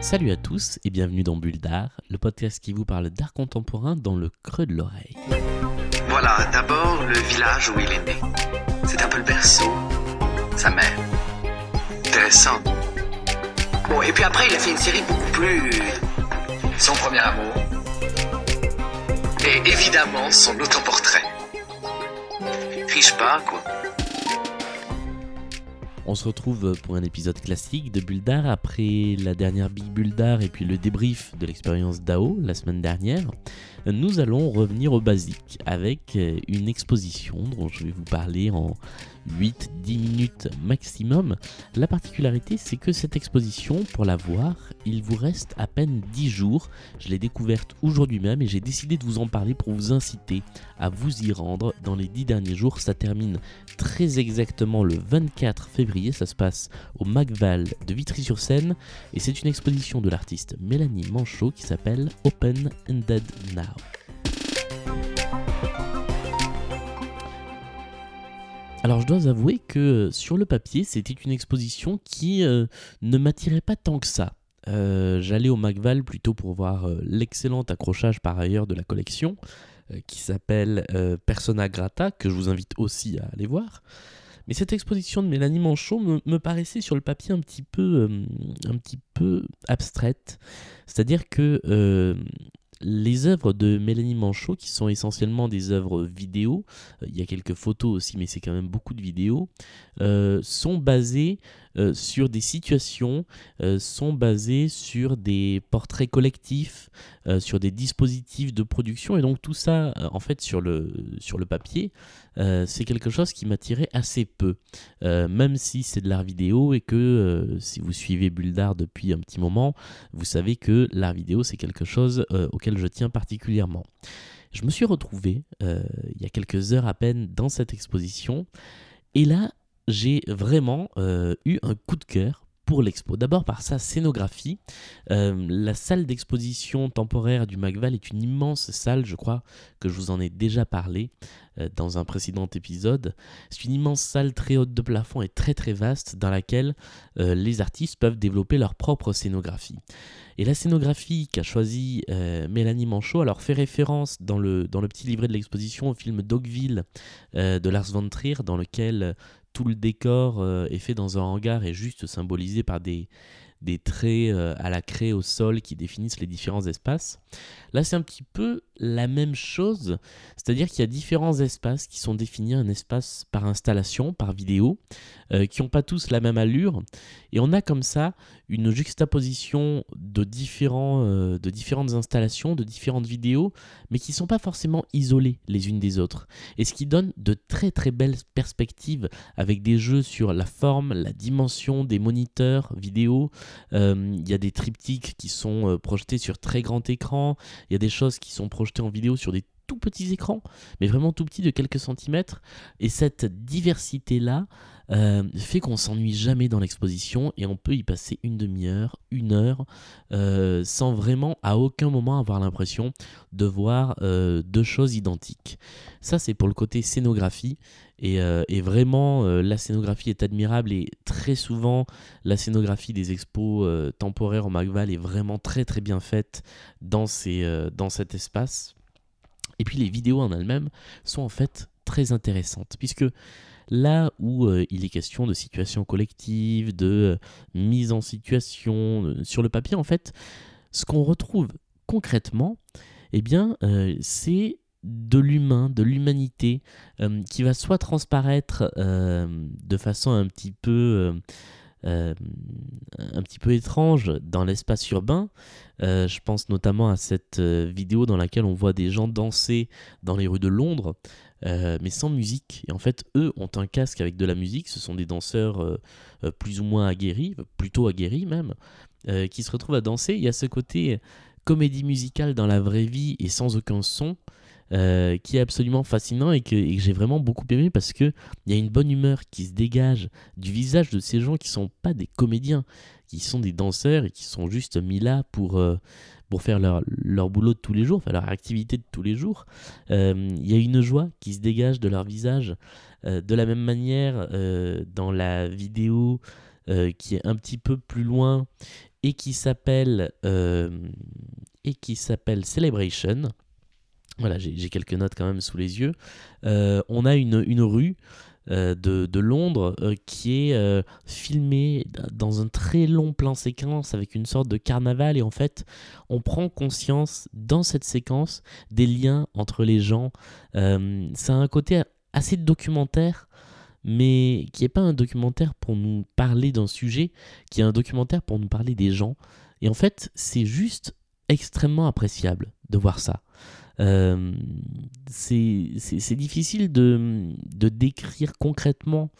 Salut à tous et bienvenue dans Bulle d'Art, le podcast qui vous parle d'art contemporain dans le creux de l'oreille. Voilà, d'abord le village où il est né. C'est un peu le berceau, sa mère. Intéressant. Bon, et puis après, il a fait une série beaucoup plus. Son premier amour. Et évidemment, son autoportrait. Triche pas, quoi. On se retrouve pour un épisode classique de Bulle d'Art après la dernière Big Bulle d'Art et puis le débrief de l'expérience DAO la semaine dernière. Nous allons revenir au basique avec une exposition dont je vais vous parler en 8-10 minutes maximum. La particularité, c'est que cette exposition, pour la voir, il vous reste à peine 10 jours. Je l'ai découverte aujourd'hui même et j'ai décidé de vous en parler pour vous inciter à vous y rendre dans les 10 derniers jours. Ça termine très exactement le 24 février. Ça se passe au Macval de Vitry-sur-Seine et c'est une exposition de l'artiste Mélanie Manchot qui s'appelle Open Ended Now. Alors je dois avouer que sur le papier, c'était une exposition qui euh, ne m'attirait pas tant que ça. Euh, j'allais au Macval plutôt pour voir euh, l'excellent accrochage par ailleurs de la collection, qui s'appelle Persona Grata, que je vous invite aussi à aller voir. Mais cette exposition de Mélanie Manchot me, paraissait sur le papier un un petit peu abstraite. C'est-à-dire que les œuvres de Mélanie Manchot, qui sont essentiellement des œuvres vidéo, euh, il y a quelques photos aussi, mais c'est quand même beaucoup de vidéos, euh, sont basées euh, sur des situations, sont basées sur des portraits collectifs, sur des dispositifs de production, et donc tout ça, en fait, sur le, sur le papier, c'est quelque chose qui m'attirait assez peu, même si c'est de l'art vidéo et que si vous suivez Bulldar depuis un petit moment, vous savez que l'art vidéo, c'est quelque chose auquel je tiens particulièrement. Je me suis retrouvé euh, il y a quelques heures à peine dans cette exposition. Et là j'ai vraiment euh, eu un coup de cœur pour l'expo. D'abord par sa scénographie. Euh, la salle d'exposition temporaire du Macval est une immense salle, je crois que je vous en ai déjà parlé euh, dans un précédent épisode. C'est une immense salle très haute de plafond et très très vaste dans laquelle les artistes peuvent développer leur propre scénographie. Et la scénographie qu'a choisie Mélanie Manchot alors fait référence dans le, dans le petit livret de l'exposition au film Dogville de Lars von Trier dans lequel tout le décor euh, est fait dans un hangar et juste symbolisé par des, traits euh, à la craie au sol qui définissent les différents espaces. Là, c'est un petit peu la même chose, c'est-à-dire qu'il y a différents espaces qui sont définis, un espace par installation, par vidéo, euh, qui n'ont pas tous la même allure, et on a comme ça une juxtaposition de, différents, euh, de différentes installations, de différentes vidéos, mais qui ne sont pas forcément isolées les unes des autres, et ce qui donne de très très belles perspectives avec des jeux sur la forme, la dimension des moniteurs vidéo, euh, il y a des triptyques qui sont projetés sur très grand écran, il y a des choses qui sont projetées en vidéo sur des tout petits écrans, mais vraiment tout petits de quelques centimètres. Et cette diversité-là euh, fait qu'on s'ennuie jamais dans l'exposition et on peut y passer une demi-heure, une heure, euh, sans vraiment à aucun moment avoir l'impression de voir euh, deux choses identiques. Ça, c'est pour le côté scénographie. Et, vraiment, la scénographie est admirable et très souvent, la scénographie des expos temporaires au Macval est vraiment très très bien faite dans cet espace et puis les vidéos en elles-mêmes sont en fait très intéressantes, puisque là où euh, il est question de situation collective, de euh, mise en situation euh, sur le papier, en fait, ce qu'on retrouve concrètement, eh bien, c'est de l'humain, de l'humanité, qui va soit transparaître de façon un petit peu euh, un petit peu étrange dans l'espace urbain. Euh, je pense notamment à cette euh, vidéo dans laquelle on voit des gens danser dans les rues de Londres, mais sans musique. Et en fait, eux ont un casque avec de la musique. Ce sont des danseurs plus ou moins aguerris, plutôt aguerris même, qui se retrouvent à danser. Il y a ce côté comédie musicale dans la vraie vie et sans aucun son. Euh, qui est absolument fascinant et que, j'ai vraiment beaucoup aimé parce qu'il y a une bonne humeur qui se dégage du visage de ces gens qui sont pas des comédiens, qui sont des danseurs et qui sont juste mis là pour, euh, pour faire leur, leur boulot de tous les jours, faire leur activité de tous les jours. Il y a une joie qui se dégage de leur visage. de la même manière, dans la vidéo qui est un petit peu plus loin et qui s'appelle et qui s'appelle Celebration. Voilà, j'ai quelques notes quand même sous les yeux. on a une, rue euh, de, Londres euh, qui est euh, filmé dans un très long plan séquence avec une sorte de carnaval et en fait on prend conscience dans cette séquence des liens entre les gens. ça a un côté assez documentaire mais qui n'est pas un documentaire pour nous parler d'un sujet, qui est un documentaire pour nous parler des gens. Et en fait, c'est juste extrêmement appréciable de voir ça. Euh, c'est difficile de, décrire concrètement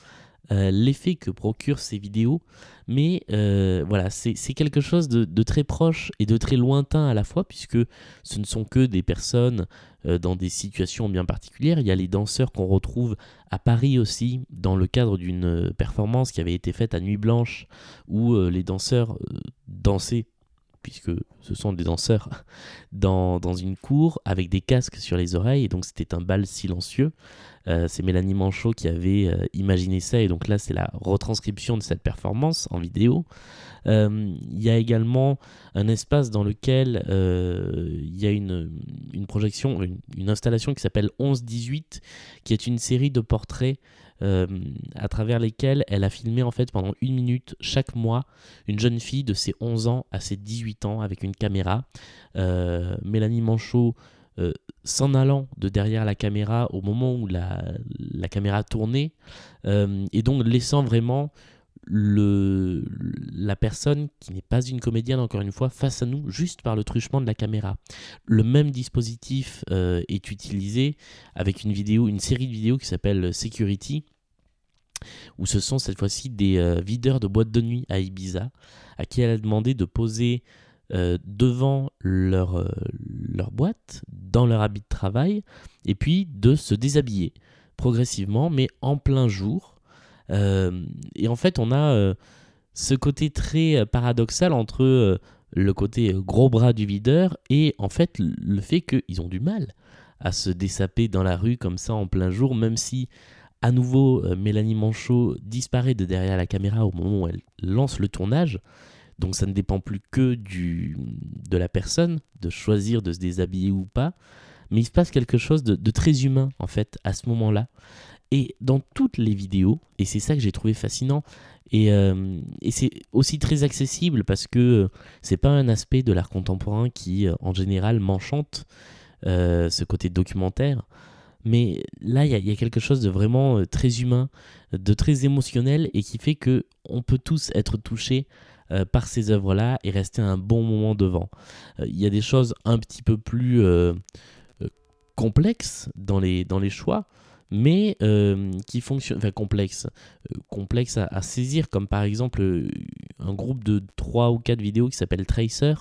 euh, l'effet que procurent ces vidéos, mais euh, voilà, c'est quelque chose de, très proche et de très lointain à la fois, puisque ce ne sont que des personnes dans des situations bien particulières. Il y a les danseurs qu'on retrouve à Paris aussi, dans le cadre d'une performance qui avait été faite à Nuit Blanche, où les danseurs dansaient puisque ce sont des danseurs, dans, une cour avec des casques sur les oreilles, et donc c'était un bal silencieux. Euh, c'est Mélanie Manchot qui avait euh, imaginé ça, et donc là c'est la retranscription de cette performance en vidéo. Euh, il y a également un espace dans lequel il y a une, projection, une, une installation qui s'appelle 11-18, qui est une série de portraits euh, à travers lesquelles elle a filmé en fait pendant une minute chaque mois une jeune fille de ses 11 ans à ses 18 ans avec une caméra. Euh, Mélanie Manchot euh, s'en allant de derrière la caméra au moment où la caméra tournait et donc laissant vraiment la personne qui n'est pas une comédienne, encore une fois, face à nous juste par le truchement de la caméra. Le même dispositif euh, est utilisé avec une vidéo, une série de vidéos qui s'appelle Security, où ce sont cette fois-ci des euh, videurs de boîtes de nuit à Ibiza, à qui elle a demandé de poser euh, devant leur, leur boîte, dans leur habit de travail, et puis de se déshabiller progressivement, mais en plein jour euh, et en fait, on a euh, ce côté très euh, paradoxal entre le côté gros bras du videur et en fait le fait qu'ils ont du mal à se dessaper dans la rue comme ça en plein jour, même si à nouveau Mélanie Manchot disparaît de derrière la caméra au moment où elle lance le tournage. Donc ça ne dépend plus que du, de la personne de choisir de se déshabiller ou pas. Mais il se passe quelque chose de très humain en fait à ce moment-là. Et dans toutes les vidéos, et c'est ça que j'ai trouvé fascinant, et, euh, c'est aussi très accessible parce que c'est pas un aspect de l'art contemporain qui, euh, en général, m'enchante, euh, ce côté documentaire. Mais là, il y, a quelque chose de vraiment très humain, de très émotionnel, et qui fait que on peut tous être touchés par ces œuvres-là et rester un bon moment devant. Il y a des choses un petit peu plus complexes dans les, dans les choix mais euh, qui fonctionne, enfin complexe, euh, complexe à, saisir, comme par exemple euh, un groupe de 3 ou 4 vidéos qui s'appelle Tracer,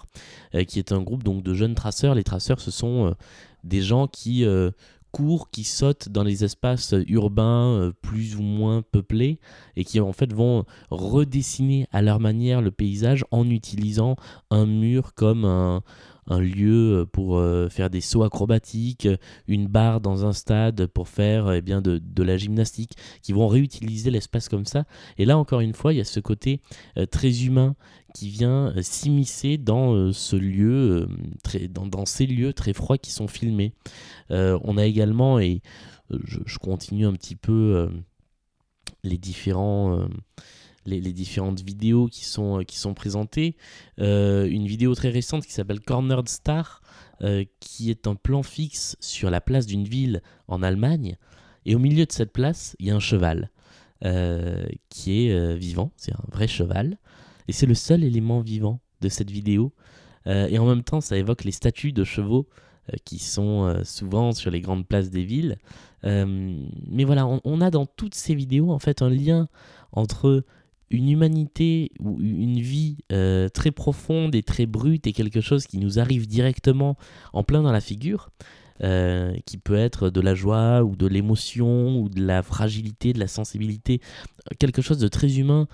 qui est un groupe donc de jeunes traceurs. Les traceurs, ce sont des gens qui courent, qui sautent dans les espaces urbains plus ou moins peuplés et qui en fait vont redessiner à leur manière le paysage en utilisant un mur comme un un lieu euh, pour euh, faire des sauts acrobatiques, une barre dans un stade pour faire eh de, la gymnastique, qui vont réutiliser l'espace comme ça. Et là, encore une fois, il y a ce côté euh, très humain qui vient s'immiscer dans ce lieu, dans, ces lieux très froids qui sont filmés. on a également, et je, continue un petit peu les différents les, différentes vidéos qui sont, euh, qui sont présentées. Euh, une vidéo très récente qui s'appelle Cornered Star, euh, qui est un plan fixe sur la place d'une ville en Allemagne. Et au milieu de cette place, il y a un cheval qui est vivant, c'est un vrai cheval. Et c'est le seul élément vivant de cette vidéo. et en même temps, ça évoque les statues de chevaux qui sont souvent sur les grandes places des villes. mais voilà, on, on, a dans toutes ces vidéos en fait un lien entre une humanité ou une vie euh, très profonde et très brute et quelque chose qui nous arrive directement en plein dans la figure, euh, qui peut être de la joie ou de l'émotion ou de la fragilité, de la sensibilité, quelque chose de très humain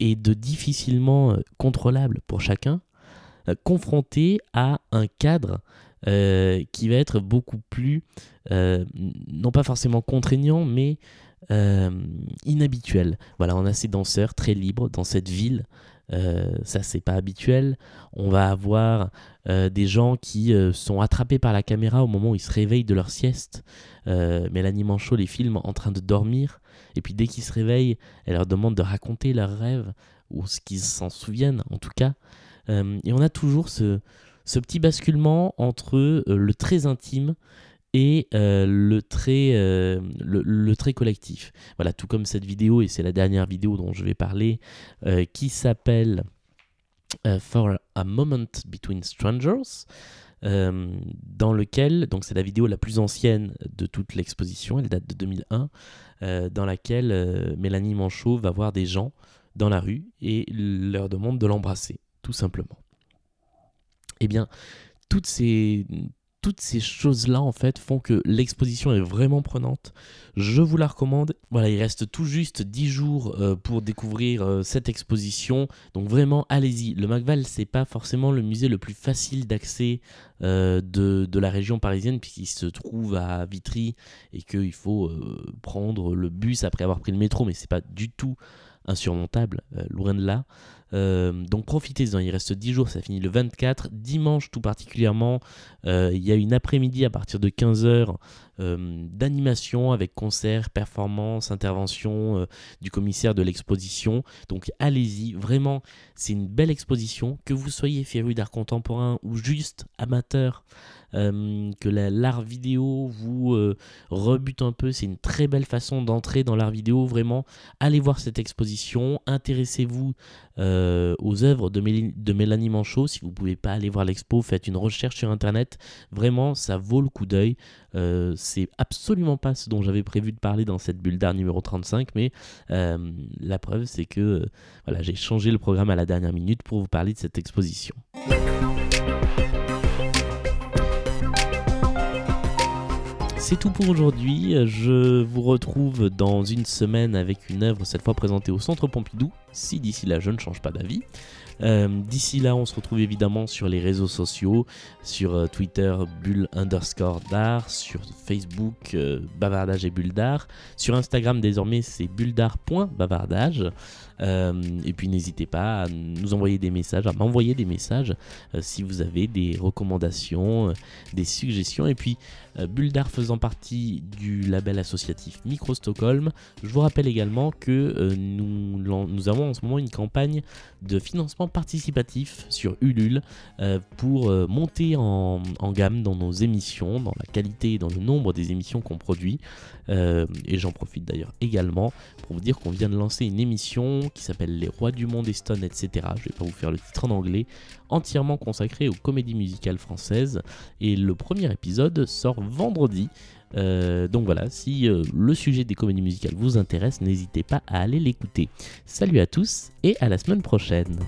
et de difficilement euh, contrôlable pour chacun. confronté à un cadre qui va être beaucoup plus, non pas forcément contraignant, mais inhabituel. Voilà, on a ces danseurs très libres dans cette ville euh, ça c'est pas habituel. On va avoir euh, des gens qui euh, sont attrapés par la caméra au moment où ils se réveillent de leur sieste. Mélanie Manchot les filme en train de dormir. Et puis dès qu'ils se réveillent, elle leur demande de raconter leurs rêves, ou ce qu'ils s'en souviennent en tout cas. et on a toujours ce petit basculement entre le très intime et euh, le, trait, euh, le, trait collectif. Voilà, tout comme cette vidéo, et c'est la dernière vidéo dont je vais parler, euh, qui s'appelle For a Moment Between Strangers. dans lequel, donc c'est la vidéo la plus ancienne de toute l'exposition, elle date de 2001, dans laquelle Mélanie Manchot va voir des gens dans la rue et leur demande de l'embrasser, tout simplement. Eh bien, toutes ces, toutes ces choses-là, en fait, font que l'exposition est vraiment prenante. Je vous la recommande. Voilà, il reste tout juste 10 jours euh, pour découvrir euh, cette exposition. Donc vraiment, allez-y. Le Macval, c'est pas forcément le musée le plus facile d'accès euh, de, de, la région parisienne, puisqu'il se trouve à Vitry et qu'il faut prendre le bus après avoir pris le métro, mais c'est pas du tout insurmontable, loin de là. Euh, donc profitez-en, il reste 10 jours, ça finit le 24. Dimanche tout particulièrement, euh, il y a une après-midi à partir de 15h euh, d'animation avec concerts, performances, interventions du commissaire de l'exposition. Donc allez-y, vraiment, c'est une belle exposition. Que vous soyez féru d'art contemporain ou juste amateur. Que l'art vidéo vous rebute un peu. C'est une très belle façon d'entrer dans l'art vidéo. Vraiment, allez voir cette exposition. Intéressez-vous euh, aux œuvres de, Mélanie Manchot. Si vous ne pouvez pas aller voir l'expo, faites une recherche sur Internet. Vraiment, ça vaut le coup d'œil. Euh, c'est absolument pas ce dont j'avais prévu de parler dans cette bulle d'art numéro 35, mais euh, la preuve, c'est que voilà, j'ai changé le programme à la dernière minute pour vous parler de cette exposition. C'est tout pour aujourd'hui. Je vous retrouve dans une semaine avec une œuvre cette fois présentée au Centre Pompidou, si d'ici là je ne change pas d'avis. Euh, d'ici là, on se retrouve évidemment sur les réseaux sociaux, sur euh, Twitter, bulle underscore d'art, sur Facebook, euh, bavardage et bulle d'art. Sur Instagram, désormais, c'est bulldart.bavardage. et puis n'hésitez pas à nous envoyer des messages, à m'envoyer des messages si vous avez des recommandations, des suggestions. Et puis, Bulle faisant partie du label associatif Micro Stockholm, je vous rappelle également que nous avons en ce moment une campagne de financement participatif sur Ulule euh, pour euh, monter en, gamme dans nos émissions, dans la qualité et dans le nombre des émissions qu'on produit. Euh, et j'en profite d'ailleurs également pour vous dire qu'on vient de lancer une émission qui s'appelle Les Rois du Monde, Eston, etc. Je vais pas vous faire le titre en anglais, entièrement consacré aux comédies musicales françaises. Et le premier épisode sort vendredi. Donc voilà, si le sujet des comédies musicales vous intéresse, n'hésitez pas à aller l'écouter. Salut à tous et à la semaine prochaine.